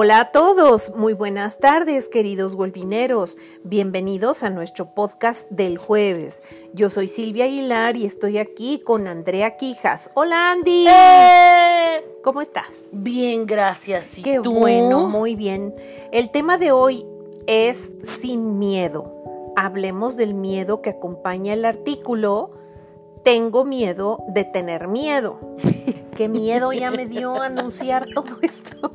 Hola a todos, muy buenas tardes queridos golvineros, bienvenidos a nuestro podcast del jueves. Yo soy Silvia Aguilar y estoy aquí con Andrea Quijas. Hola Andy. ¡Eh! ¿Cómo estás? Bien, gracias. ¿Y Qué tú? bueno, muy bien. El tema de hoy es sin miedo. Hablemos del miedo que acompaña el artículo. Tengo miedo de tener miedo. Qué miedo ya me dio anunciar todo esto.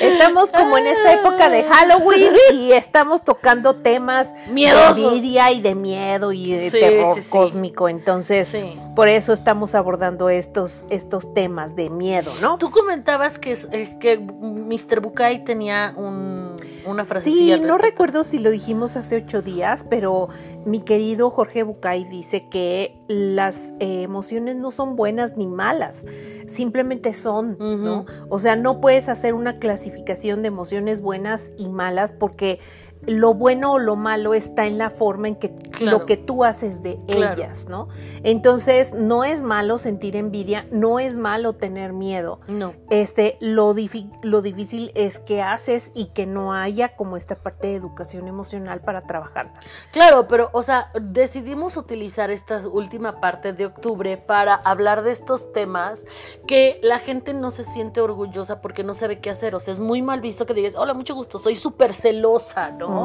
Estamos como en esta época de Halloween y estamos tocando temas de envidia y de miedo y de Sí, terror sí, sí. cósmico. Entonces. Por eso estamos abordando estos, estos temas de miedo, ¿no? Tú comentabas que, eh, que Mr. Bukai tenía un, una Sí, frasecilla. al no recuerdo si lo dijimos hace ocho días, pero mi querido Jorge Bucay dice que las eh, emociones no son buenas ni malas, simplemente son, ¿no? O sea, no puedes hacer una clasificación de emociones buenas y malas porque lo bueno o lo malo está en la forma en que Claro. lo que tú haces de Claro. ellas, ¿no? Entonces, no es malo sentir envidia, no es malo tener miedo No. este, lo, lo difícil es que haces y que no haya como esta parte de educación emocional para trabajarlas. Claro, pero, o sea, decidimos utilizar esta última parte de octubre para hablar de estos temas que la gente no se siente orgullosa porque no sabe qué hacer. O sea, es muy mal visto que digas, hola, mucho gusto, soy súper celosa, ¿no?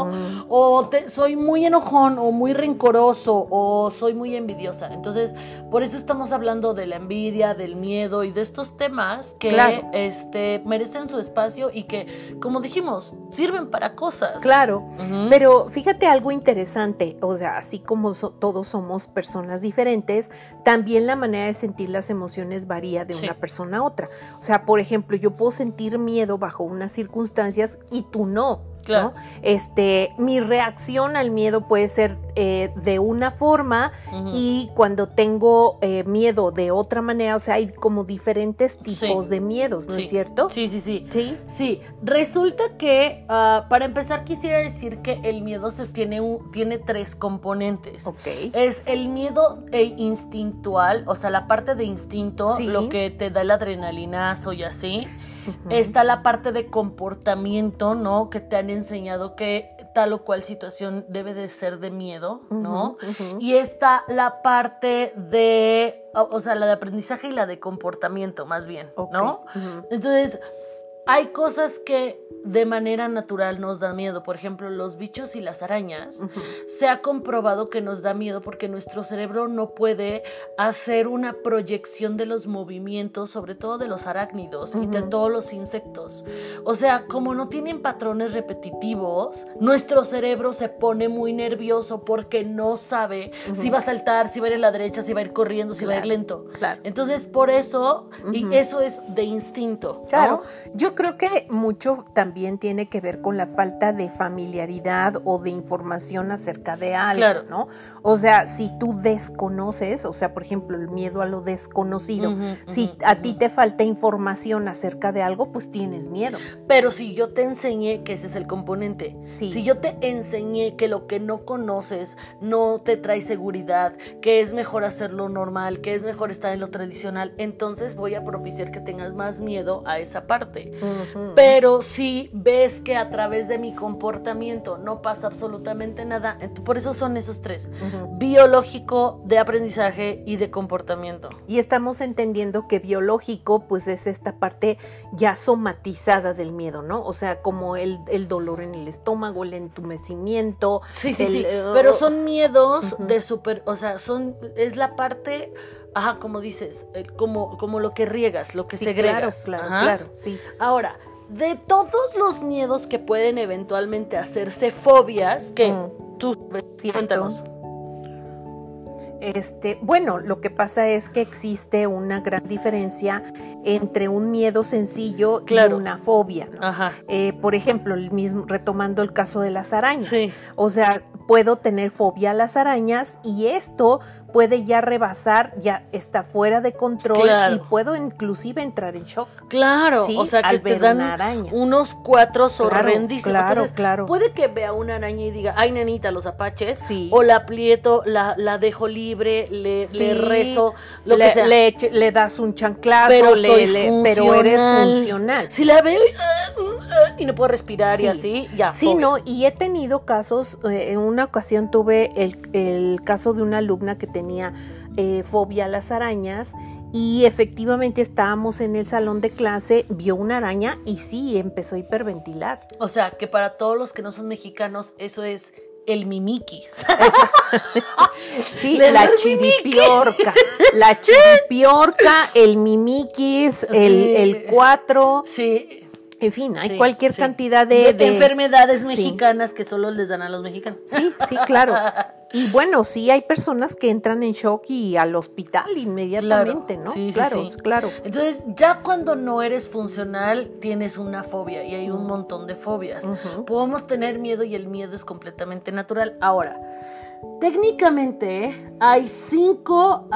O te- soy muy enojón, o muy rencoroso, o soy muy envidiosa. Entonces, por eso estamos hablando de la envidia, del miedo y de estos temas que Claro. este, merecen su espacio y que, como dijimos, sirven para cosas. Claro, pero fíjate algo interesante, o sea, así como so- todos somos personas diferentes, también la manera de sentir las emociones varía de Sí. una persona a otra. O sea, por ejemplo, yo puedo sentir miedo bajo unas circunstancias y tú no. Claro. ¿no? Este, mi reacción al miedo puede ser eh, de una forma y cuando tengo eh, miedo de otra manera, o sea, hay como diferentes tipos Sí. de miedos, ¿no Sí. es cierto? Sí, sí, sí. Sí. Sí, resulta que ah, para empezar quisiera decir que el miedo se tiene, un- tiene tres componentes. Ok. Es el miedo eh, instintual, o sea, la parte de instinto, Sí. lo que te da el adrenalinazo y así. Está la parte de comportamiento, ¿no? Que te han enseñado que tal o cual situación debe de ser de miedo, ¿no? Y está la parte de, o, o sea, la de aprendizaje y la de comportamiento, más bien, ¿no? Entonces, hay cosas que de manera natural nos da miedo. Por ejemplo, los bichos y las arañas. Se ha comprobado que nos da miedo porque nuestro cerebro no puede hacer una proyección de los movimientos, sobre todo de los arácnidos y de todos los insectos. O sea, como no tienen patrones repetitivos, nuestro cerebro se pone muy nervioso porque no sabe si va a saltar, si va a ir a la derecha, si va a ir corriendo, si va a ir lento. claro. Entonces, por eso, y eso es de instinto. ¿no? Claro, yo creo que mucho también tiene que ver con la falta de familiaridad o de información acerca de algo, Claro. ¿no? O sea, si tú desconoces, o sea, por ejemplo, el miedo a lo desconocido, si a ti te falta información acerca de algo, pues tienes miedo. Pero si yo te enseñé que ese es el componente, Sí. si yo te enseñé que lo que no conoces no te trae seguridad, que es mejor hacerlo normal, que es mejor estar en lo tradicional, entonces voy a propiciar que tengas más miedo a esa parte. Pero si ves que a través de mi comportamiento no pasa absolutamente nada, por eso son esos tres, biológico, de aprendizaje y de comportamiento. Y estamos entendiendo que biológico, pues es esta parte ya somatizada del miedo, ¿no? O sea, como el, el dolor en el estómago, el entumecimiento. Sí, sí, el, sí. eh, Pero son miedos de super, o sea, son, es la parte, ajá, como dices, como, como lo que riegas, lo que sí, segregas. Claro, claro, Ajá. claro, sí. Ahora, de todos los miedos que pueden eventualmente hacerse fobias, que Mm. tú, Cierto. cuéntanos. Este, bueno, lo que pasa es que existe una gran diferencia entre un miedo sencillo Claro. y una fobia. ¿no? Ajá. Eh, por ejemplo, el mismo, retomando el caso de las arañas. Sí. O sea, puedo tener fobia a las arañas y esto puede ya rebasar, ya está fuera de control Claro. y puedo inclusive entrar en shock. Claro, Sí, o sea que te dan una araña. unos cuatro horrendísimos. claro, Entonces, claro. Puede que vea una araña y diga, ay, nenita, los apaches. Sí. O la aprieto, la, la dejo libre, le, Sí, le rezo, lo le, que sea. Le, le das un chanclazo, pero le- soy le- pero eres funcional. Si la veo y, ah, y no puedo respirar y Sí. así, ya. Sí, no, y he tenido casos, eh, en una ocasión tuve el, el caso de una alumna que tenía eh, fobia a las arañas y efectivamente estábamos en el salón de clase, vio una araña y sí, empezó a hiperventilar. O sea, que para todos los que no son mexicanos, eso es el mimiquis. Sí, la chiripiorca, la chiripiorca, el mimiquis, el, Sí. el cuatro, sí. En fin, hay sí, cualquier sí. cantidad de, de- enfermedades Sí. mexicanas que solo les dan a los mexicanos. Sí, sí, claro. Y bueno, sí hay personas que entran en shock y al hospital inmediatamente, Claro, ¿no? sí, sí, claro, claro. Entonces, ya cuando no eres funcional, tienes una fobia y hay un montón de fobias. Podemos tener miedo y el miedo es completamente natural. Ahora, técnicamente hay cinco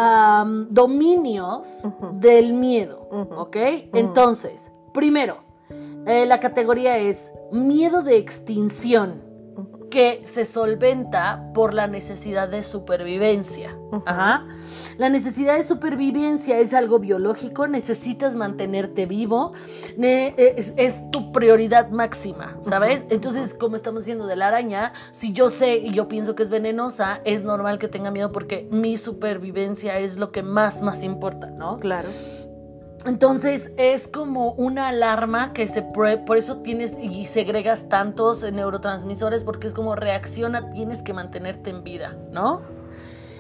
dominios del miedo, ¿ok? Entonces, primero, eh, la categoría es miedo de extinción que se solventa por la necesidad de supervivencia. Ajá. La necesidad de supervivencia es algo biológico, necesitas mantenerte vivo, ne- es, es tu prioridad máxima, ¿sabes? Entonces, como estamos diciendo de la araña, si yo sé y yo pienso que es venenosa, es normal que tenga miedo porque mi supervivencia es lo que más, más importa, ¿no? Claro. Entonces es como una alarma que se por eso tienes y segregas tantos neurotransmisores porque es como reacciona, tienes que mantenerte en vida, ¿no?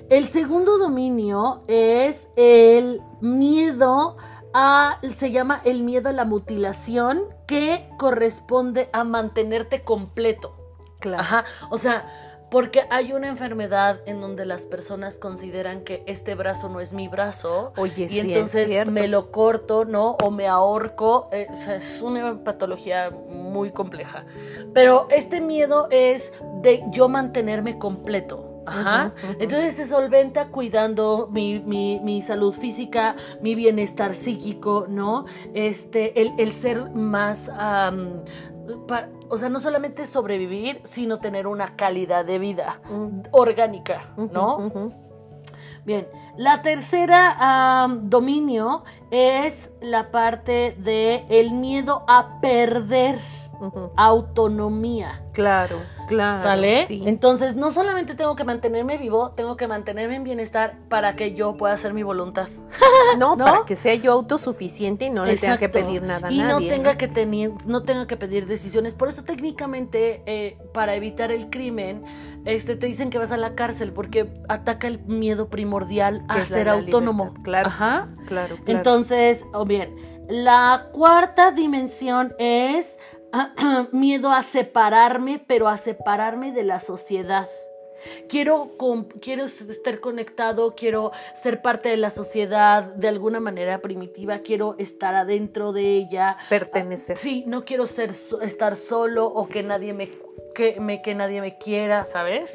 El segundo dominio es el miedo a se llama el miedo a la mutilación que corresponde a mantenerte completo. Claro. Ajá, o sea, porque hay una enfermedad en donde las personas consideran que este brazo no es mi brazo Oye, y sí, entonces me lo corto, ¿no? O me ahorco, eh, o sea, es una patología muy compleja. Pero este miedo es de yo mantenerme completo. Ajá. Entonces se solventa cuidando mi, mi- mi salud física, mi bienestar psíquico, ¿no? Este, el, el ser más, pa- o sea, no solamente sobrevivir, sino tener una calidad de vida orgánica, ¿no? Bien, la tercera dominio es la parte de el miedo a perder Autonomía. Claro, claro. ¿Sale? sí. Entonces, no solamente tengo que mantenerme vivo, tengo que mantenerme en bienestar para que yo pueda hacer mi voluntad. No, ¿no? para que sea yo autosuficiente y no le tenga que pedir nada a y nadie. no tenga que tener, no tenga que pedir decisiones. Por eso técnicamente, eh, para evitar el crimen, este, te dicen que vas a la cárcel porque ataca el miedo primordial a ser autónomo. libertad, claro. Ajá. Claro, claro. Entonces, o bien, la cuarta dimensión es miedo a separarme, pero a separarme de la sociedad. Quiero, quiero estar conectado, quiero ser parte de la sociedad de alguna manera primitiva, quiero estar adentro de ella. pertenecer. Sí, no quiero ser estar solo o que nadie me, que, me, que nadie me quiera, ¿sabes?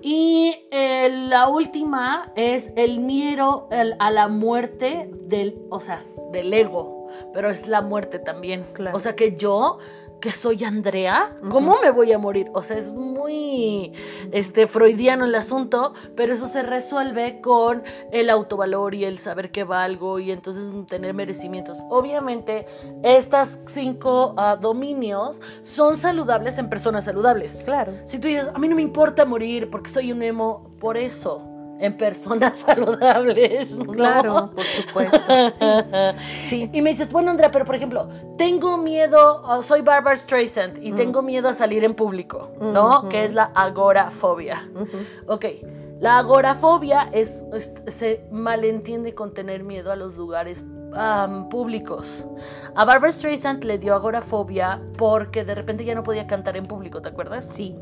Y eh, la última es el miedo a la muerte del, o sea, del ego, pero es la muerte también. Claro. O sea que yo, que soy Andrea, ¿cómo me voy a morir? O sea, es muy este freudiano el asunto, pero eso se resuelve con el autovalor y el saber que valgo y entonces tener merecimientos. Obviamente, estas cinco ah, dominios son saludables en personas saludables. Claro. Si tú dices, a mí no me importa morir porque soy un emo, por eso, en personas saludables. ¿no? Claro, por supuesto. Sí. Sí. Y me dices, bueno, Andrea, pero por ejemplo, tengo miedo, oh, soy Barbara Streisand y tengo miedo a salir en público, ¿no? Que es la agorafobia. Ok, la agorafobia es, es- se malentiende con tener miedo a los lugares públicos. A Barbara Streisand le dio agorafobia porque de repente ya no podía cantar en público, ¿te acuerdas? Sí.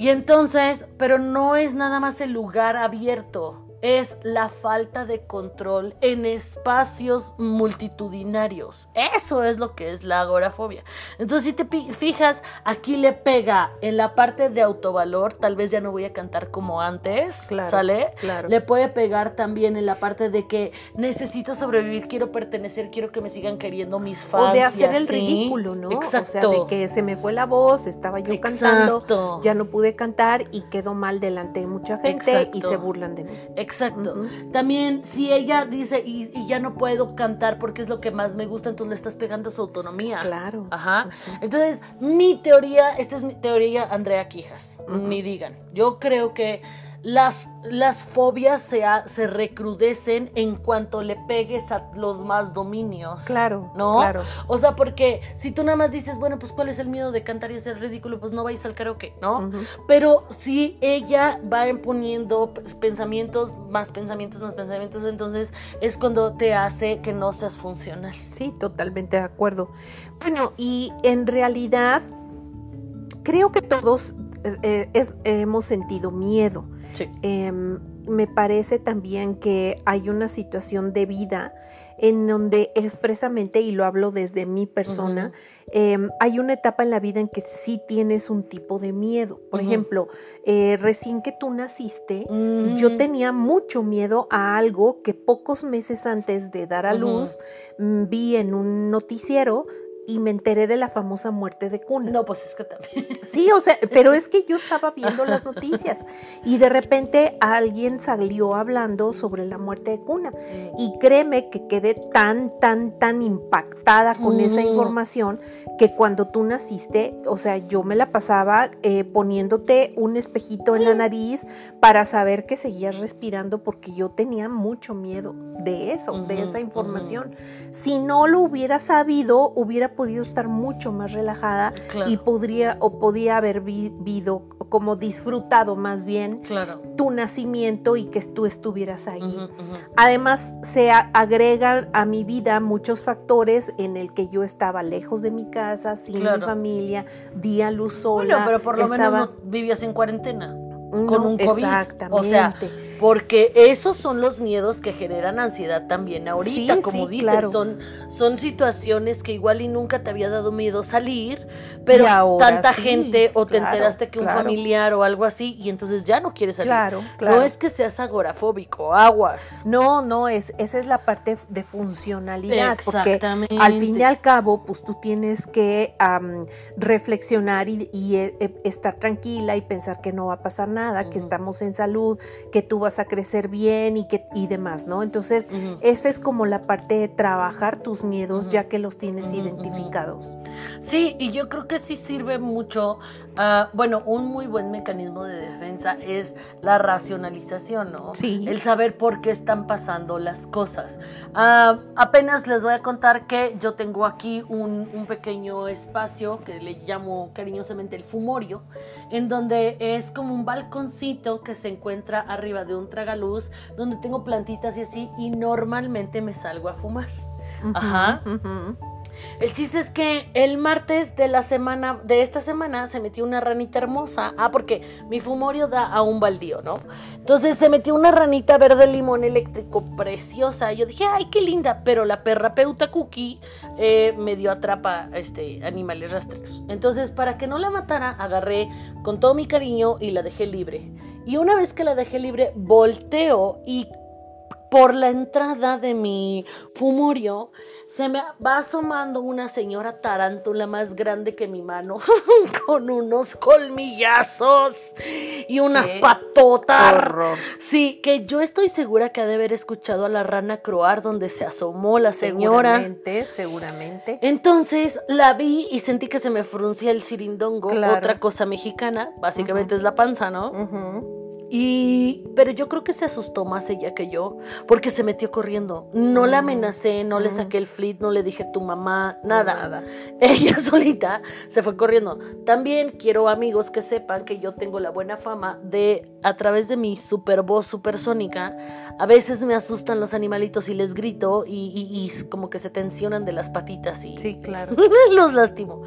Y entonces, pero no es nada más el lugar abierto. Es la falta de control en espacios multitudinarios. Eso es lo que es la agorafobia. Entonces, si te fijas, aquí le pega en la parte de autovalor, tal vez ya no voy a cantar como antes, ¿sale? Claro. Le puede pegar también en la parte de que necesito sobrevivir, quiero pertenecer, quiero que me sigan queriendo mis fans. O de hacer el ridículo, ¿no? Exacto. O sea, de que se me fue la voz, estaba yo cantando, ya no pude cantar y quedó mal delante de mucha gente y se burlan de mí. Exacto. También si ella dice y, ya no puedo cantar porque es lo que más me gusta, entonces le estás pegando su autonomía. Claro. Ajá. Entonces, mi teoría, esta es mi teoría Andrea Quijas, ni digan. Yo creo que las, las fobias se, se recrudecen en cuanto le pegues a los más dominios. Claro, ¿no? Claro. O sea, porque si tú nada más dices, bueno, pues cuál es el miedo de cantar y hacer ridículo, pues no vais al karaoke, ¿no? Pero si ella va imponiendo pensamientos, más pensamientos, más pensamientos, entonces es cuando te hace que no seas funcional. Sí, totalmente de acuerdo. Bueno, y en realidad creo que todos eh, hemos sentido miedo. Em, me parece también que hay una situación de vida en donde expresamente, y lo hablo desde mi persona, em, hay una etapa en la vida en que sí tienes un tipo de miedo. Por ejemplo, eh, recién que tú naciste, yo tenía mucho miedo a algo que pocos meses antes de dar a luz mm, vi en un noticiero y me enteré de la famosa muerte de Cuna. No, pues es que también. Sí, o sea, pero es que yo estaba viendo las noticias y de repente alguien salió hablando sobre la muerte de Cuna. Y créeme que quedé tan, tan, tan impactada con esa información que cuando tú naciste, o sea, yo me la pasaba eh, poniéndote un espejito en la nariz para saber que seguías respirando porque yo tenía mucho miedo de eso, de esa información. Si no lo hubiera sabido, hubiera podido estar mucho más relajada y podría o podía haber vivido como disfrutado más bien tu nacimiento y que tú estuvieras ahí. Además, se agregan a mi vida muchos factores en el que yo estaba lejos de mi casa, sin mi familia, día luz sola. Bueno, pero por lo menos no vivías en cuarentena con un COVID. Exactamente. O sea, porque esos son los miedos que generan ansiedad también ahorita, como dices, son, son situaciones que igual y nunca te había dado miedo salir, pero tanta gente o te enteraste que un familiar o algo así y entonces ya no quieres salir. Claro, claro. No es que seas agorafóbico, aguas. No, no, es, esa es la parte de funcionalidad, porque al fin y al cabo, pues tú tienes que reflexionar y, eh, eh, estar tranquila y pensar que no va a pasar nada, que estamos en salud, que tú vas a crecer bien y, que, y demás, ¿no? Entonces, esta es como la parte de trabajar tus miedos ya que los tienes identificados. Sí, y yo creo que sí sirve mucho, ah, bueno, un muy buen mecanismo de defensa es la racionalización, ¿no? Sí. El saber por qué están pasando las cosas. Ah, apenas les voy a contar que yo tengo aquí un, un pequeño espacio que le llamo cariñosamente el fumorio, en donde es como un balconcito que se encuentra arriba de un tragaluz donde tengo plantitas y así y normalmente me salgo a fumar. Ajá. El chiste es que el martes de la semana, de esta semana, se metió una ranita hermosa. Ah, porque mi fumorio da a un baldío, ¿no? Entonces se metió una ranita verde limón eléctrico preciosa. Yo dije, ay, qué linda. Pero la perra peuta cookie eh, me dio atrapa este, animales rastreros. Entonces, para que no la matara, agarré con todo mi cariño y la dejé libre. Y una vez que la dejé libre, volteo y por la entrada de mi fumorio se me va asomando una señora tarántula más grande que mi mano, con unos colmillazos y unas patotas. Sí, que yo estoy segura que ha de haber escuchado a la rana croar donde se asomó la señora. Seguramente, seguramente. Entonces la vi y sentí que se me fruncía el cirindongo, otra cosa mexicana, básicamente es la panza, ¿no? Y, pero yo creo que se asustó más ella que yo, porque se metió corriendo. No la amenacé, no le saqué el flit, no le dije tu mamá, nada. nada. Ella solita se fue corriendo. También quiero amigos que sepan que yo tengo la buena fama de, a través de mi super voz supersónica, a veces me asustan los animalitos y les grito y, como que se tensionan de las patitas y sí, claro. los lastimo.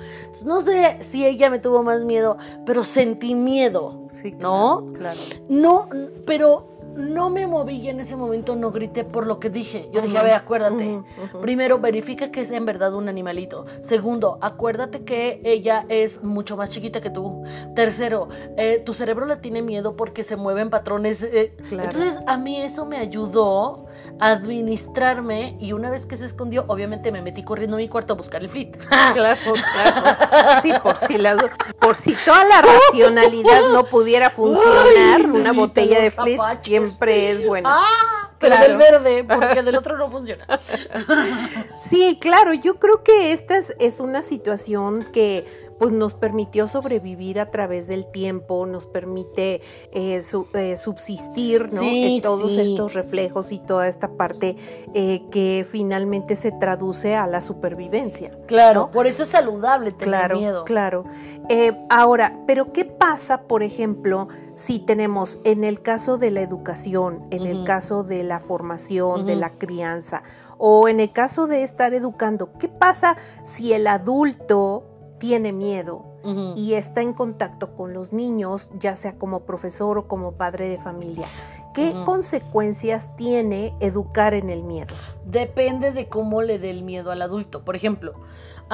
no sé si ella me tuvo más miedo, pero sentí miedo. ¿No? Claro. No, pero no me moví y en ese momento no grité por lo que dije. Yo dije, a ver, acuérdate. Primero, verifica que es en verdad un animalito. Segundo, acuérdate que ella es mucho más chiquita que tú. Tercero, eh, tu cerebro le tiene miedo porque se mueven patrones. eh. Entonces, a mí eso me ayudó administrarme y una vez que se escondió, obviamente me metí corriendo a mi cuarto a buscar el flit. Claro, claro. Sí, por si, la, por si toda la racionalidad no pudiera funcionar, Ay, una botella de flit siempre es buena. Ah, pero Claro. del verde, porque del otro no funciona. Sí, claro, yo creo que esta es, es una situación que pues nos permitió sobrevivir a través del tiempo, nos permite eh, su- eh, subsistir, ¿no? Sí, Eh, todos sí. estos reflejos y toda esta parte eh, que finalmente se traduce a la supervivencia. Claro, ¿no? por eso es saludable tener Claro, miedo. claro. Eh, ahora, pero ¿qué pasa, por ejemplo, si tenemos en el caso de la educación, en el caso de la formación, de la crianza, o en el caso de estar educando? ¿Qué pasa si el adulto tiene miedo? Y está en contacto con los niños, ya sea como profesor o como padre de familia. ¿Qué consecuencias tiene educar en el miedo? Depende de cómo le dé el miedo al adulto. Por ejemplo,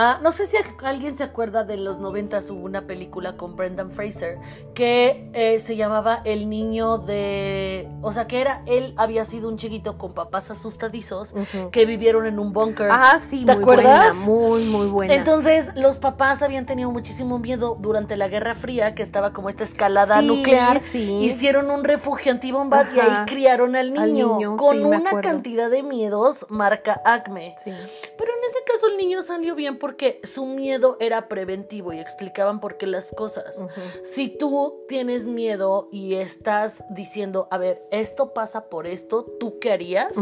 ah, no sé si alguien se acuerda de los 90 hubo una película con Brendan Fraser que eh, se llamaba El niño de... O sea, que era, él había sido un chiquito con papás asustadizos que vivieron en un búnker. Ah, sí, ¿Te muy acuerdas? buena, muy, muy buena. Entonces, los papás habían tenido muchísimo miedo durante la Guerra Fría, que estaba como esta escalada Sí, nuclear. sí. Hicieron un refugio antibombas y ahí criaron al Al niño, niño, con sí, una cantidad de miedos marca Acme. Sí. Pero en ese caso el niño salió bien porque su miedo era preventivo y explicaban por qué las cosas. Si tú tienes miedo y estás diciendo, a ver, esto pasa por esto, ¿tú qué harías?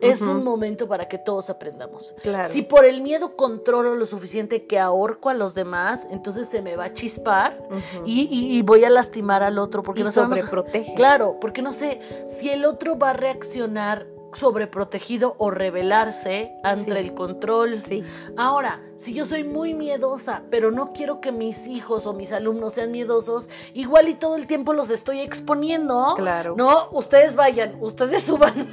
Es un momento para que todos aprendamos. Claro. Si por el miedo controlo lo suficiente que ahorco a los demás, entonces se me va a chispar y, y- y voy a lastimar al otro porque Y no sabemos- sobreproteges. Claro, porque no sé si el otro va a reaccionar sobreprotegido o rebelarse ante Sí. el control. Sí. Ahora, si yo soy muy miedosa, pero no quiero que mis hijos o mis alumnos sean miedosos, igual y todo el tiempo los estoy exponiendo. Claro. No, ustedes vayan, ustedes suban.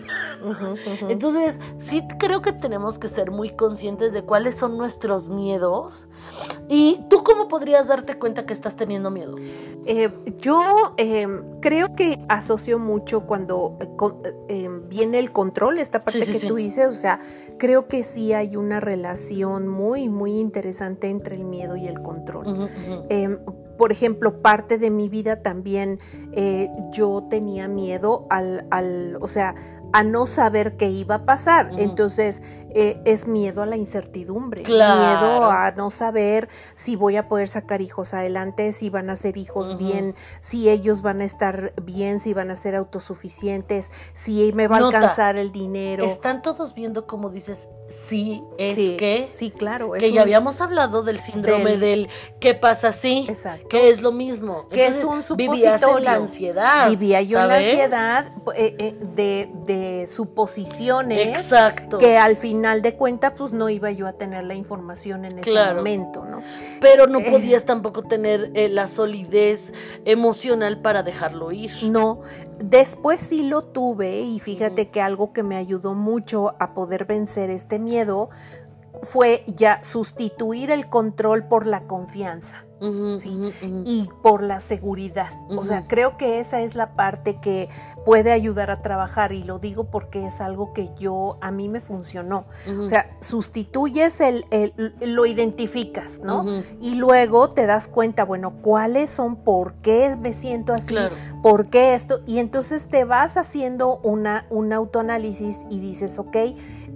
Entonces, sí creo que tenemos que ser muy conscientes de cuáles son nuestros miedos. ¿Y tú cómo podrías darte cuenta que estás teniendo miedo? Eh, yo eh, creo que asocio mucho cuando eh, con- eh, viene el control, esta parte Sí, sí, que sí. tú dices, o sea, creo que sí hay una relación muy, muy interesante entre el miedo y el control. Eh, por ejemplo, parte de mi vida también eh, yo tenía miedo al, al, o sea, a no saber qué iba a pasar. Entonces, eh, es miedo a la incertidumbre, Claro. miedo a no saber si voy a poder sacar hijos adelante, si van a ser hijos bien, si ellos van a estar bien, si van a ser autosuficientes, si me va a alcanzar el dinero. Están todos viendo cómo dices, sí, es Sí, que... sí, claro. es Que ya un- habíamos hablado del síndrome Del- del, ¿qué pasa si? Exacto. Que es lo mismo. que es un supositorio. la ansiedad. Vivía yo la ansiedad eh, eh, de, de suposiciones Exacto. que al final de cuentas pues no iba yo a tener la información en ese Claro. momento, ¿no? Pero no Eh. podías tampoco tener eh, la solidez emocional para dejarlo ir. No, después sí lo tuve y fíjate que algo que me ayudó mucho a poder vencer este miedo fue ya sustituir el control por la confianza. Sí. y por la seguridad. O sea, creo que esa es la parte que puede ayudar a trabajar y lo digo porque es algo que yo, a mí me funcionó. O sea, sustituyes el, el- lo identificas, ¿no? Y luego te das cuenta, bueno, cuáles son, por qué me siento así, Claro. por qué esto, y entonces te vas haciendo una, un autoanálisis y dices, ok,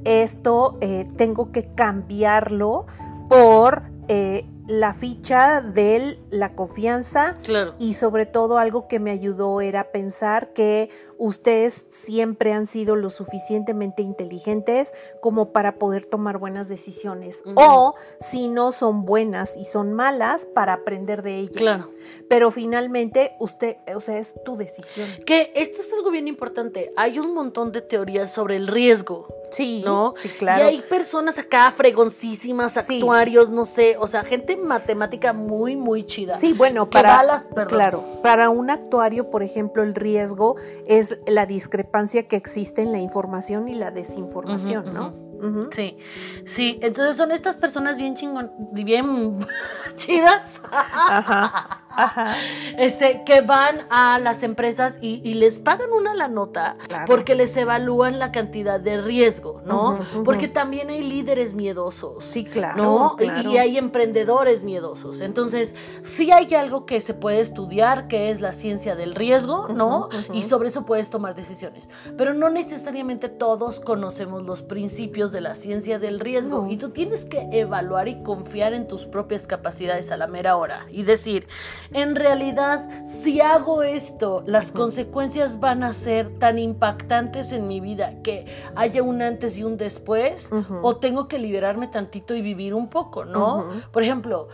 esto eh, tengo que cambiarlo por eh, la ficha de la confianza Claro. y sobre todo algo que me ayudó era pensar que ustedes siempre han sido lo suficientemente inteligentes como para poder tomar buenas decisiones o si no son buenas y son malas para aprender de ellas. Claro. Pero finalmente usted, o sea, es tu decisión. Que esto es algo bien importante. Hay un montón de teorías sobre el riesgo. Sí, ¿no? sí, claro. Y hay personas acá fregoncísimas, Sí. actuarios, no sé, o sea, gente matemática muy, muy chida. Sí, bueno, para las- claro, para un actuario, por ejemplo, el riesgo es la discrepancia que existe en la información y la desinformación, ¿no? Sí, sí, entonces son estas personas bien chingón, bien chidas, Ajá, ajá. este, que van a las empresas y, y les pagan una la nota Claro. porque les evalúan la cantidad de riesgo, ¿no? Porque también hay líderes miedosos. Sí, claro, ¿no? Y- claro. Y hay emprendedores miedosos. Entonces, sí hay algo que se puede estudiar, que es la ciencia del riesgo, ¿no? Y sobre eso puedes tomar decisiones. Pero no necesariamente todos conocemos los principios de la ciencia del riesgo. No. Y tú tienes que evaluar y confiar en tus propias capacidades a la mera hora. Y decir, en realidad, si hago esto, las consecuencias van a ser tan impactantes en mi vida que haya un antes y un después, o tengo que liberarme tantito y vivir un poco, ¿no? Por ejemplo,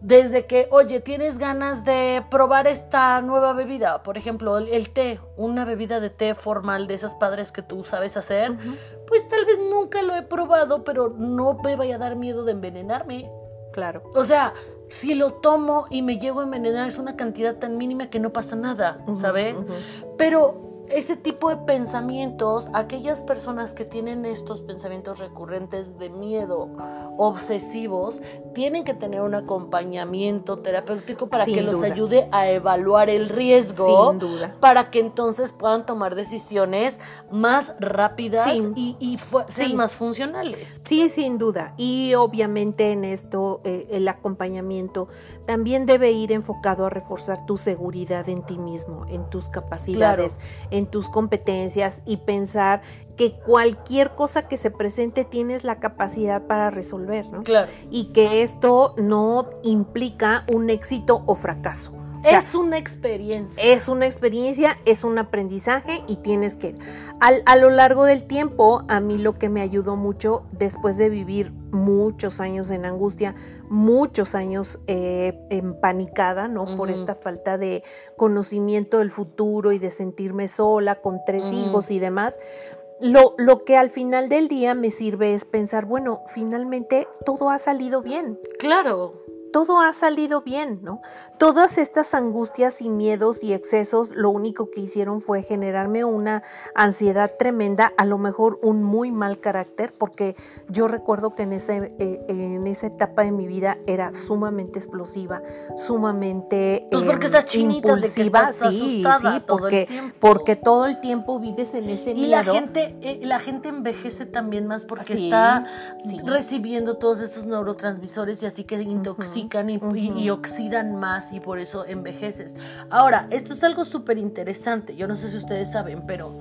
desde que, oye, tienes ganas de probar esta nueva bebida, por ejemplo, el, el té, una bebida de té formal de esas padres que tú sabes hacer, pues tal vez nunca lo he probado, pero no me vaya a dar miedo de envenenarme. Claro. O sea, si lo tomo y me llego a envenenar es una cantidad tan mínima que no pasa nada, ¿sabes? Pero este tipo de pensamientos, aquellas personas que tienen estos pensamientos recurrentes de miedo, obsesivos, tienen que tener un acompañamiento terapéutico para Sin que los ayude a evaluar el riesgo Sin duda. para que entonces puedan tomar decisiones más rápidas Sí. y, y Sí. más funcionales. Sí, sin duda. Y obviamente en esto eh, el acompañamiento también debe ir enfocado a reforzar tu seguridad en ti mismo, en tus capacidades, en tus competencias y pensar que cualquier cosa que se presente tienes la capacidad para resolver, ¿no? Claro. Y que esto no implica un éxito o fracaso. O sea, es una experiencia. es una experiencia, es un aprendizaje y tienes que... Al- a lo largo del tiempo, a mí lo que me ayudó mucho, después de vivir muchos años en angustia, muchos años eh, empanicada, ¿no? Por esta falta de conocimiento del futuro y de sentirme sola con tres hijos y demás. Lo, lo que al final del día me sirve es pensar, bueno, finalmente todo ha salido bien Claro. Todo ha salido bien, ¿no? Todas estas angustias y miedos y excesos lo único que hicieron fue generarme una ansiedad tremenda, a lo mejor un muy mal carácter, porque yo recuerdo que en, ese, eh, en esa etapa de mi vida era sumamente explosiva, sumamente Pues porque em, estás chinita de que impulsiva, estás sí, asustada sí, todo el porque, tiempo. porque todo el tiempo vives en ese Y la miedo. gente, eh, la gente envejece también más porque Sí, está sí. recibiendo todos estos neurotransmisores y así que intoxican y, y- y oxidan más y por eso envejeces. Ahora, esto es algo súper interesante. Yo no sé si ustedes saben, pero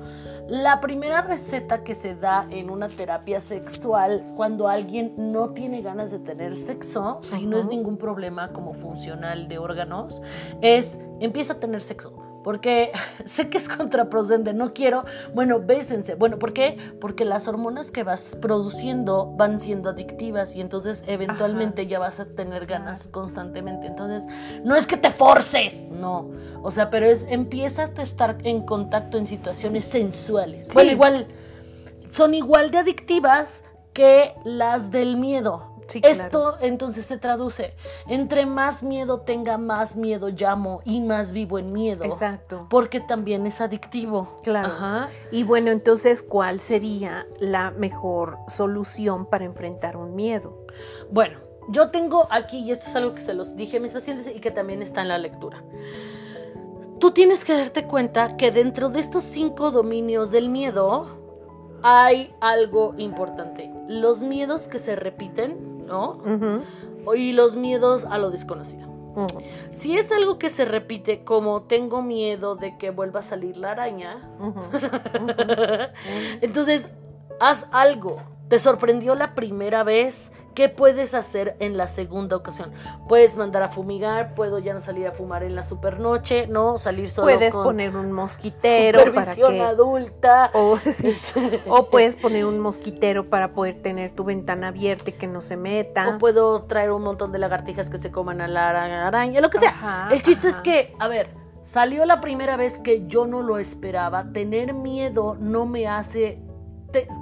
la primera receta que se da en una terapia sexual cuando alguien no tiene ganas de tener sexo, si no es ningún problema como funcional de órganos, es empieza a tener sexo. Porque sé que es contraproducente, no quiero. Bueno, bésense. Bueno, ¿por qué? Porque las hormonas que vas produciendo van siendo adictivas y entonces eventualmente ya vas a tener ganas constantemente. Entonces, no es que te forces, no. O sea, pero es empieza a estar en contacto en situaciones sensuales. Sí. Bueno, igual son igual de adictivas que las del miedo. Sí, claro. Esto entonces se traduce, entre más miedo tenga, más miedo llamo y más vivo en miedo. Exacto. Porque también es adictivo. Claro. Ajá. Y bueno, entonces, ¿cuál sería la mejor solución para enfrentar un miedo? Bueno, yo tengo aquí, y esto es algo que se los dije a mis pacientes y que también está en la lectura. Tú tienes que darte cuenta que dentro de estos cinco dominios del miedo hay algo importante. Los miedos que se repiten, ¿no? Y los miedos a lo desconocido. ujú. Si es algo que se repite como tengo miedo de que vuelva a salir la araña, entonces haz algo. ¿Te sorprendió la primera vez? ¿Qué puedes hacer en la segunda ocasión? Puedes mandar a fumigar, puedo ya no salir a fumar en la supernoche, ¿no? Salir solo Puedes con poner un mosquitero para que adulta. o, sí, o puedes poner un mosquitero para poder tener tu ventana abierta y que no se meta. O puedo traer un montón de lagartijas que se coman a la ara- araña, lo que sea. Ajá, el chiste es que, a ver, salió la primera vez que yo no lo esperaba. Tener miedo no me hace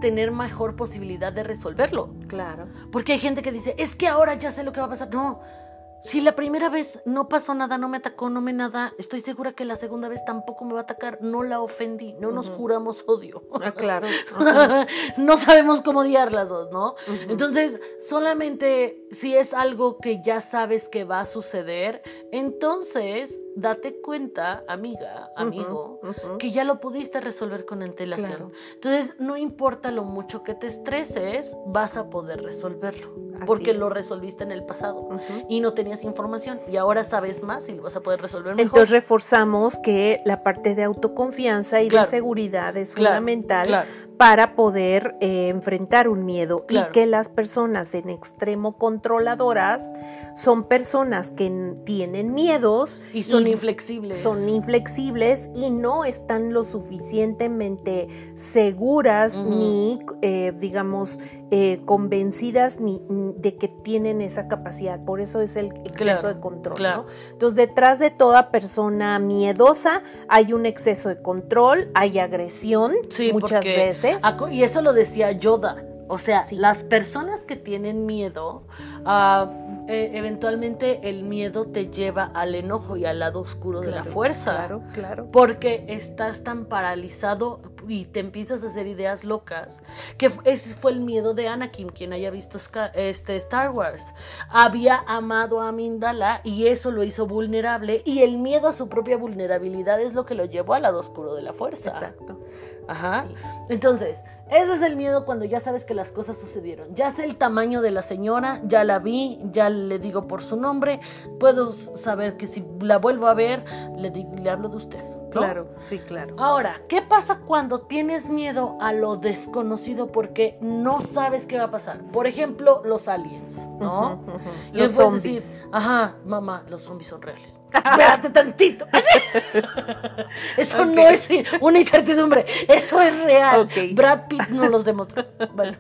tener mejor posibilidad de resolverlo. Claro. Porque hay gente que dice, es que ahora ya sé lo que va a pasar. No, si la primera vez no pasó nada, no me atacó, no me nada, estoy segura que la segunda vez tampoco me va a atacar. No la ofendí, no nos juramos odio. Ah, claro. no sabemos cómo odiar las dos, ¿no? Entonces, solamente si es algo que ya sabes que va a suceder, entonces date cuenta, amiga, amigo, que ya lo pudiste resolver con antelación. Entonces, no importa lo mucho que te estreses, vas a poder resolverlo. porque lo resolviste en el pasado y no tenías información y ahora sabes más y lo vas a poder resolver mejor. Entonces reforzamos que la parte de autoconfianza y de seguridad es fundamental para poder eh, enfrentar un miedo y que las personas en extremo controladoras son personas que tienen miedos y son inflexibles. Son inflexibles y no están lo suficientemente seguras ni, eh, digamos, eh, convencidas ni, de que tienen esa capacidad. Por eso es el exceso de control. Entonces, detrás de toda persona miedosa hay un exceso de control, hay agresión muchas veces. Y eso lo decía Yoda. O sea, las personas que tienen miedo, uh, eventualmente el miedo te lleva al enojo y al lado oscuro de la fuerza. Claro, claro. Porque estás tan paralizado y te empiezas a hacer ideas locas. Que ese fue el miedo de Anakin, quien haya visto este Star Wars. Había amado a Mindala y eso lo hizo vulnerable. Y el miedo a su propia vulnerabilidad es lo que lo llevó al lado oscuro de la fuerza. Exacto. Ajá. Entonces, ese es el miedo cuando ya sabes que las cosas sucedieron. Ya sé el tamaño de la señora, ya la vi, ya le digo por su nombre, puedo saber que si la vuelvo a ver, le, le hablo de usted. Claro, sí, claro. Ahora, ¿qué pasa cuando tienes miedo a lo desconocido porque no sabes qué va a pasar? Por ejemplo, los aliens, ¿no? los zombies. ajá, mamá, los zombies son reales. Espérate tantito. Eso no es una incertidumbre, eso es real. Brad Pitt no los demostró. Bueno.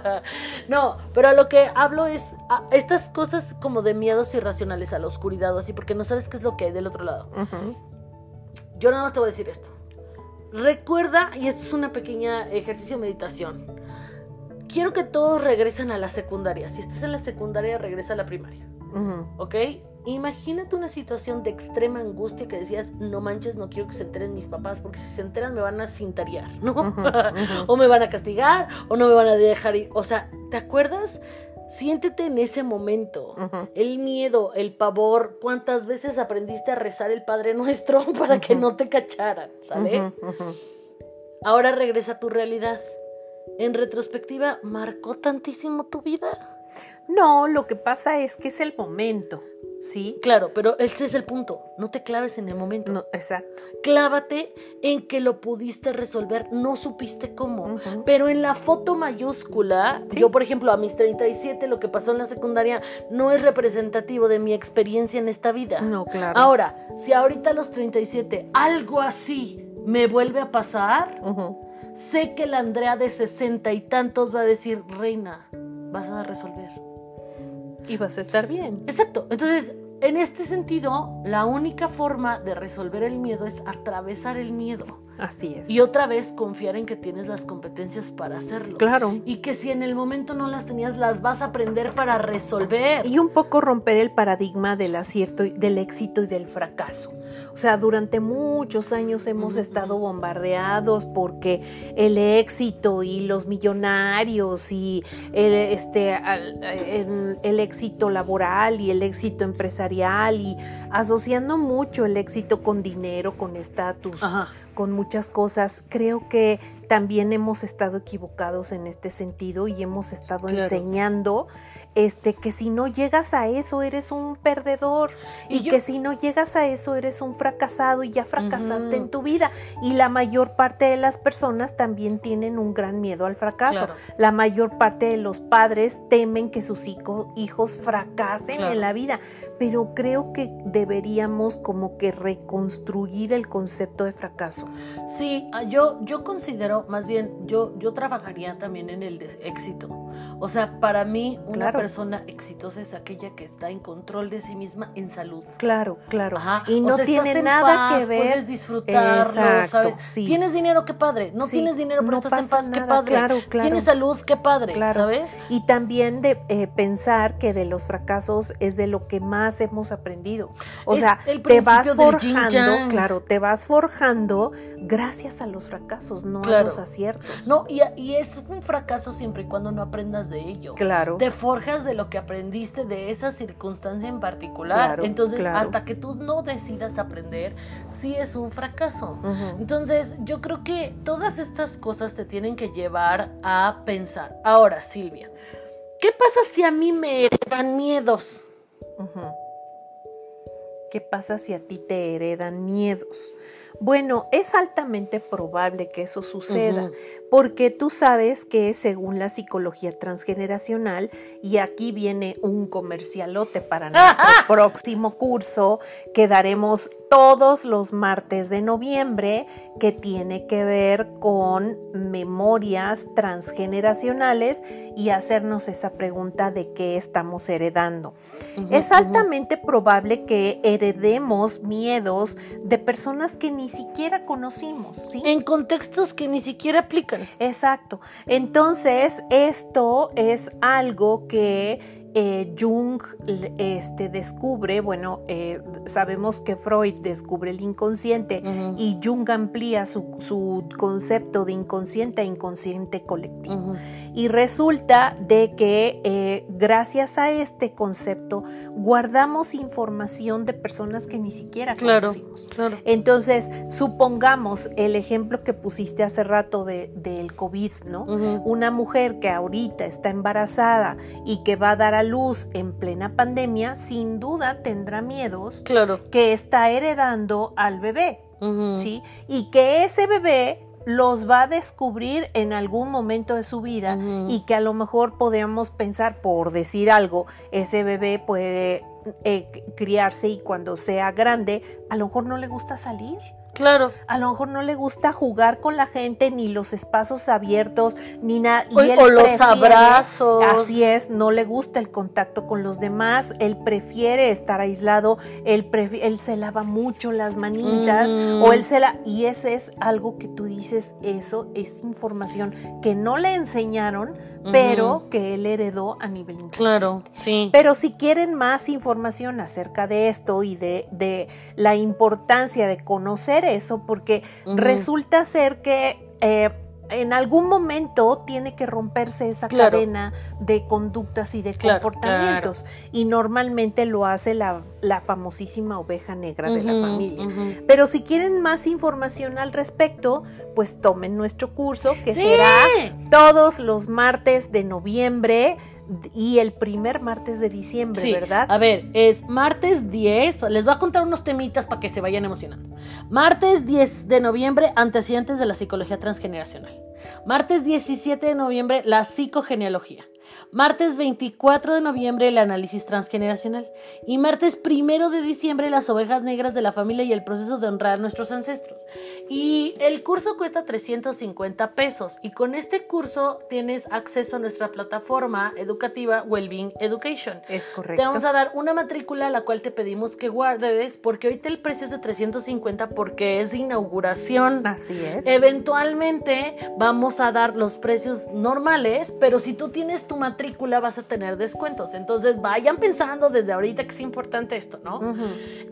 no, pero a lo que hablo es estas cosas como de miedos irracionales a la oscuridad o así, porque no sabes qué es lo que hay del otro lado. Yo nada más te voy a decir esto. Recuerda, y esto es una pequeña ejercicio de meditación. Quiero que todos regresen a la secundaria. Si estás en la secundaria, regresa a la primaria. ¿Ok? Imagínate una situación de extrema angustia que decías, no manches, no quiero que se enteren mis papás, porque si se enteran me van a cintarear, ¿no? o me van a castigar, o no me van a dejar ir. O sea, ¿te acuerdas? Siéntete en ese momento. El miedo, el pavor. ¿Cuántas veces aprendiste a rezar el Padre Nuestro para que no te cacharan? ¿Sale? Ahora regresa a tu realidad. En retrospectiva, ¿marcó tantísimo tu vida? No, lo que pasa es que es el momento. ¿Sí? Claro, pero ese es el punto. No te claves en el momento. No, exacto. Clávate en que lo pudiste resolver, no supiste cómo. Pero en la foto mayúscula, yo, por ejemplo, a mis 37, lo que pasó en la secundaria no es representativo de mi experiencia en esta vida. No, claro. Ahora, si ahorita a los 37 algo así me vuelve a pasar, sé que la Andrea de 60 y tantos va a decir, reina, vas a resolver y vas a estar bien. Exacto. Entonces, en este sentido, la única forma de resolver el miedo es atravesar el miedo. Así es. Y otra vez confiar en que tienes las competencias para hacerlo. Claro. Y que si en el momento no las tenías, las vas a aprender para resolver. Y un poco romper el paradigma del acierto, del éxito y del fracaso. O sea, durante muchos años hemos estado bombardeados porque el éxito y los millonarios y el, este, el, éxito laboral y el éxito empresarial y asociando mucho el éxito con dinero, con estatus con muchas cosas. Creo que también hemos estado equivocados en este sentido y hemos estado enseñando este, que si no llegas a eso eres un perdedor y, que si no llegas a eso eres un fracasado y ya fracasaste en tu vida. Y la mayor parte de las personas también tienen un gran miedo al fracaso. La mayor parte de los padres temen que sus hijos fracasen en la vida, pero creo que deberíamos como que reconstruir el concepto de fracaso. Sí, ah, yo, yo considero más bien yo, yo trabajaría también en el éxito. O sea, para mí una persona exitosa es aquella que está en control de sí misma en salud. Claro, claro. Y no tiene nada que ver. Puedes disfrutarlo, ¿sabes? Tienes dinero, qué padre. No tienes dinero, pero estás en paz, qué padre. Claro, Tienes salud, qué padre, ¿sabes? Y también de eh, pensar que de los fracasos es de lo que más hemos aprendido. O sea, te vas forjando, claro, te vas forjando gracias a los fracasos, no a los aciertos. No, y, y es un fracaso siempre y cuando no aprendas de ello. Claro. Te forjas de lo que aprendiste de esa circunstancia en particular. Entonces, hasta que tú no decidas aprender, sí es un fracaso. Entonces, yo creo que todas estas cosas te tienen que llevar a pensar. Ahora, Silvia, ¿qué pasa si a mí me heredan miedos? ¿Qué pasa si a ti te heredan miedos? Bueno, es altamente probable que eso suceda, porque tú sabes que según la psicología transgeneracional, y aquí viene un comercialote para nuestro próximo curso que daremos todos los martes de noviembre, que tiene que ver con memorias transgeneracionales y hacernos esa pregunta de qué estamos heredando. es altamente probable que heredemos miedos de personas que ni siquiera conocimos, ¿sí? En contextos que ni siquiera aplican. Exacto. Entonces, esto es algo que eh, Jung este, descubre, bueno, eh, sabemos que Freud descubre el inconsciente y Jung amplía su, concepto de inconsciente a inconsciente colectivo. Y resulta de que eh, gracias a este concepto guardamos información de personas que ni siquiera conocimos. Entonces, supongamos el ejemplo que pusiste hace rato de, del COVID, ¿no? Una mujer que ahorita está embarazada y que va a dar a luz en plena pandemia, sin duda tendrá miedos que está heredando al bebé, ¿sí? Y que ese bebé los va a descubrir en algún momento de su vida y que a lo mejor podemos pensar, por decir algo, ese bebé puede eh, criarse y cuando sea grande, a lo mejor no le gusta salir. Claro. A lo mejor no le gusta jugar con la gente, ni los espacios abiertos, ni nada. O, los abrazos. Así es, no le gusta el contacto con los demás, él prefiere estar aislado, él, él se lava mucho las manitas, mm. o él se la. Y ese es algo que tú dices, eso es información que no le enseñaron, pero que él heredó a nivel inconsciente. Claro, sí. Pero si quieren más información acerca de esto y de, de la importancia de conocer eso porque resulta ser que eh, en algún momento tiene que romperse esa cadena de conductas y de comportamientos. Y normalmente lo hace la, famosísima oveja negra de la familia. Pero si quieren más información al respecto, pues tomen nuestro curso que será todos los martes de noviembre y el primer martes de diciembre, ¿verdad? A ver, es martes 10, les voy a contar unos temitas para que se vayan emocionando. Martes 10 de noviembre, antecedentes de la psicología transgeneracional. Martes 17 de noviembre, la psicogenealogía. Martes 24 de noviembre el análisis transgeneracional y martes 1 de diciembre las ovejas negras de la familia y el proceso de honrar a nuestros ancestros. Y el curso cuesta 350 pesos y con este curso tienes acceso a nuestra plataforma educativa Wellbeing Education. Es correcto. Te vamos a dar una matrícula a la cual te pedimos que guardes porque ahorita el precio es de 350 porque es inauguración. Así es. Eventualmente vamos a dar los precios normales, pero si tú tienes tu matrícula vas a tener descuentos. Entonces vayan pensando desde ahorita que es importante esto, ¿no?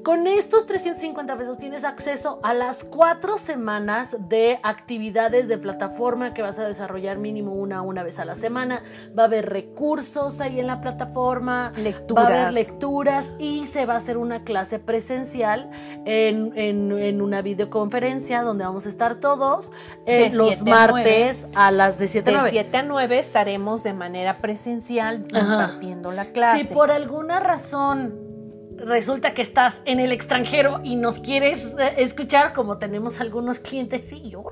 Con estos 350 pesos tienes acceso a las cuatro semanas de actividades de plataforma que vas a desarrollar mínimo una una vez a la semana. Va a haber recursos ahí en la plataforma, lecturas. va a haber lecturas y se va a hacer una clase presencial en, en, una videoconferencia donde vamos a estar todos eh, los martes a, las de 7 a 9. De 7 a 9 estaremos de manera presencial impartiendo la clase. Si por alguna razón resulta que estás en el extranjero y nos quieres eh, escuchar, como tenemos algunos clientes y yo,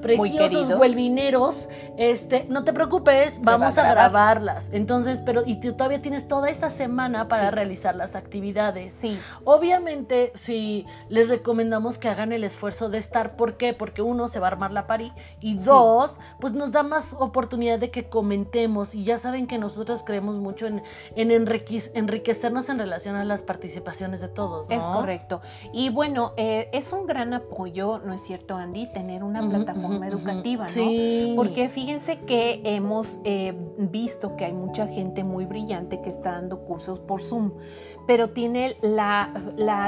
preciosos huelvineros, este, no te preocupes, vamos a, grabarlas. Entonces, pero y tú todavía tienes toda esa semana para realizar las actividades. Sí. Obviamente, si les recomendamos que hagan el esfuerzo de estar, ¿por qué? Porque uno se va a armar la pari y dos, pues nos da más oportunidad de que comentemos y ya saben que nosotros creemos mucho en, en enriquecernos en relación a las participaciones de todos. Es correcto. Y bueno, eh, es un gran apoyo, ¿no es cierto, Andy? Tener una plataforma educativa, ¿no? Sí. Porque fíjense que hemos eh, visto que hay mucha gente muy brillante que está dando cursos por Zoom pero tiene la,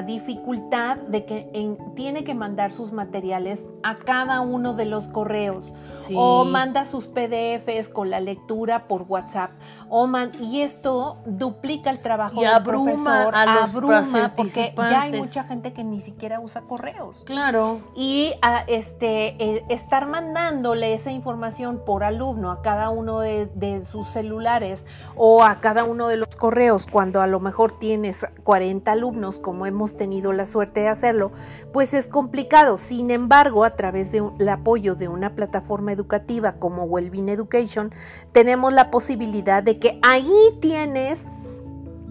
dificultad de que tiene que mandar sus materiales a cada uno de los correos o manda sus PDFs con la lectura por WhatsApp o y esto duplica el trabajo y del abruma profesor, a los abruma porque ya hay mucha gente que ni siquiera usa correos. Claro. Y a, este estar mandándole esa información por alumno a cada uno de, de sus celulares o a cada uno de los correos cuando a lo mejor tiene 40 alumnos, como hemos tenido la suerte de hacerlo, pues es complicado. Sin embargo, a través del apoyo de una plataforma educativa como Wellbeing Education, tenemos la posibilidad de que ahí tienes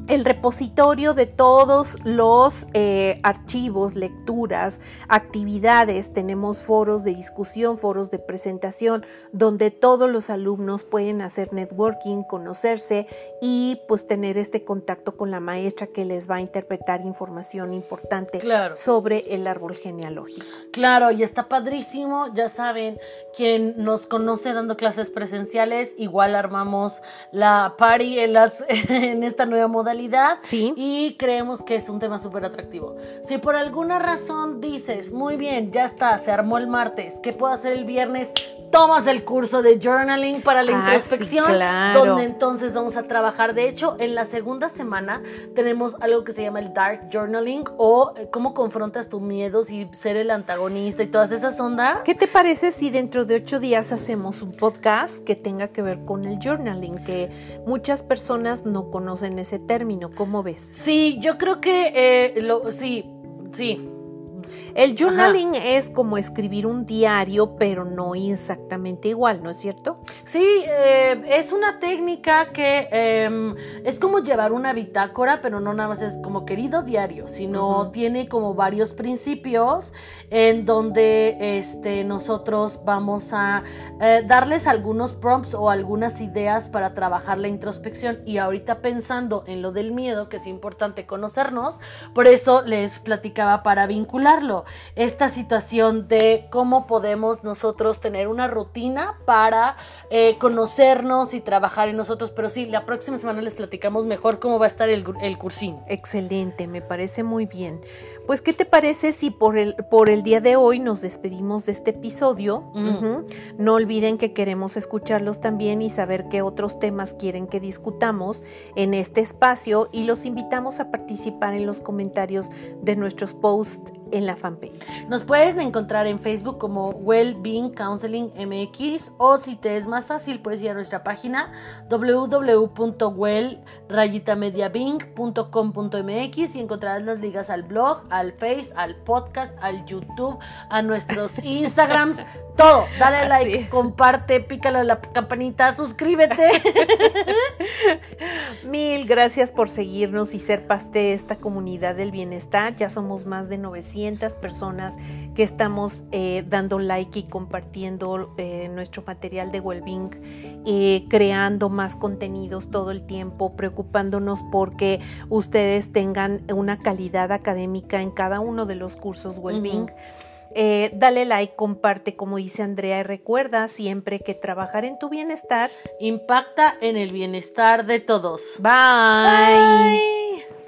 el repositorio de todos los eh, archivos, lecturas, actividades. Tenemos foros de discusión, foros de presentación, donde todos los alumnos pueden hacer networking, conocerse y pues tener este contacto con la maestra que les va a interpretar información importante sobre el árbol genealógico. Claro, y está padrísimo, ya saben, quien nos conoce dando clases presenciales, igual armamos la party en, las, en esta nueva Sí. Y creemos que es un tema súper atractivo. Si por alguna razón dices, muy bien, ya está, se armó el martes, ¿qué puedo hacer el viernes? Tomas el curso de journaling para la ah, introspección, donde entonces vamos a trabajar. De hecho, en la segunda semana tenemos algo que se llama el dark journaling o eh, cómo confrontas tus miedos y ser el antagonista y todas esas ondas. ¿Qué te parece si dentro de ocho días hacemos un podcast que tenga que ver con el journaling? Que muchas personas no conocen ese término ¿cómo ves? Sí, yo creo que eh, lo, sí, sí, el journaling es como escribir un diario, pero no exactamente igual, ¿no es cierto? Sí, eh, es una técnica que em, es como llevar una bitácora, pero no nada más es como querido diario, sino tiene como varios principios en donde este, nosotros vamos a eh, darles algunos prompts o algunas ideas para trabajar la introspección. Y ahorita pensando en lo del miedo, que es importante conocernos, por eso les platicaba para vincularlo esta situación de cómo podemos nosotros tener una rutina para eh, conocernos y trabajar en nosotros. Pero sí, la próxima semana les platicamos mejor cómo va a estar el, el cursín. Excelente, me parece muy bien. Pues, ¿qué te parece si por el, por el día de hoy nos despedimos de este episodio? No olviden que queremos escucharlos también y saber qué otros temas quieren que discutamos en este espacio y los invitamos a participar en los comentarios de nuestros posts en la fanpage. Nos puedes encontrar en Facebook como Wellbeing Counseling MX o si te es más fácil puedes ir a nuestra página www.well-mediabing.com.mx y encontrarás las ligas al blog, al Face, al podcast, al YouTube, a nuestros Instagrams, todo. Dale like, comparte, pícale a la campanita, suscríbete. Mil gracias por seguirnos y ser parte de esta comunidad del bienestar. Ya somos más de 900 personas que estamos eh, dando like y compartiendo eh, nuestro material de Wellbeing, eh, creando más contenidos todo el tiempo, preocupándonos porque ustedes tengan una calidad académica en cada uno de los cursos Wellbeing. Eh, dale like, comparte, como dice Andrea, y recuerda siempre que trabajar en tu bienestar impacta en el bienestar de todos. Bye.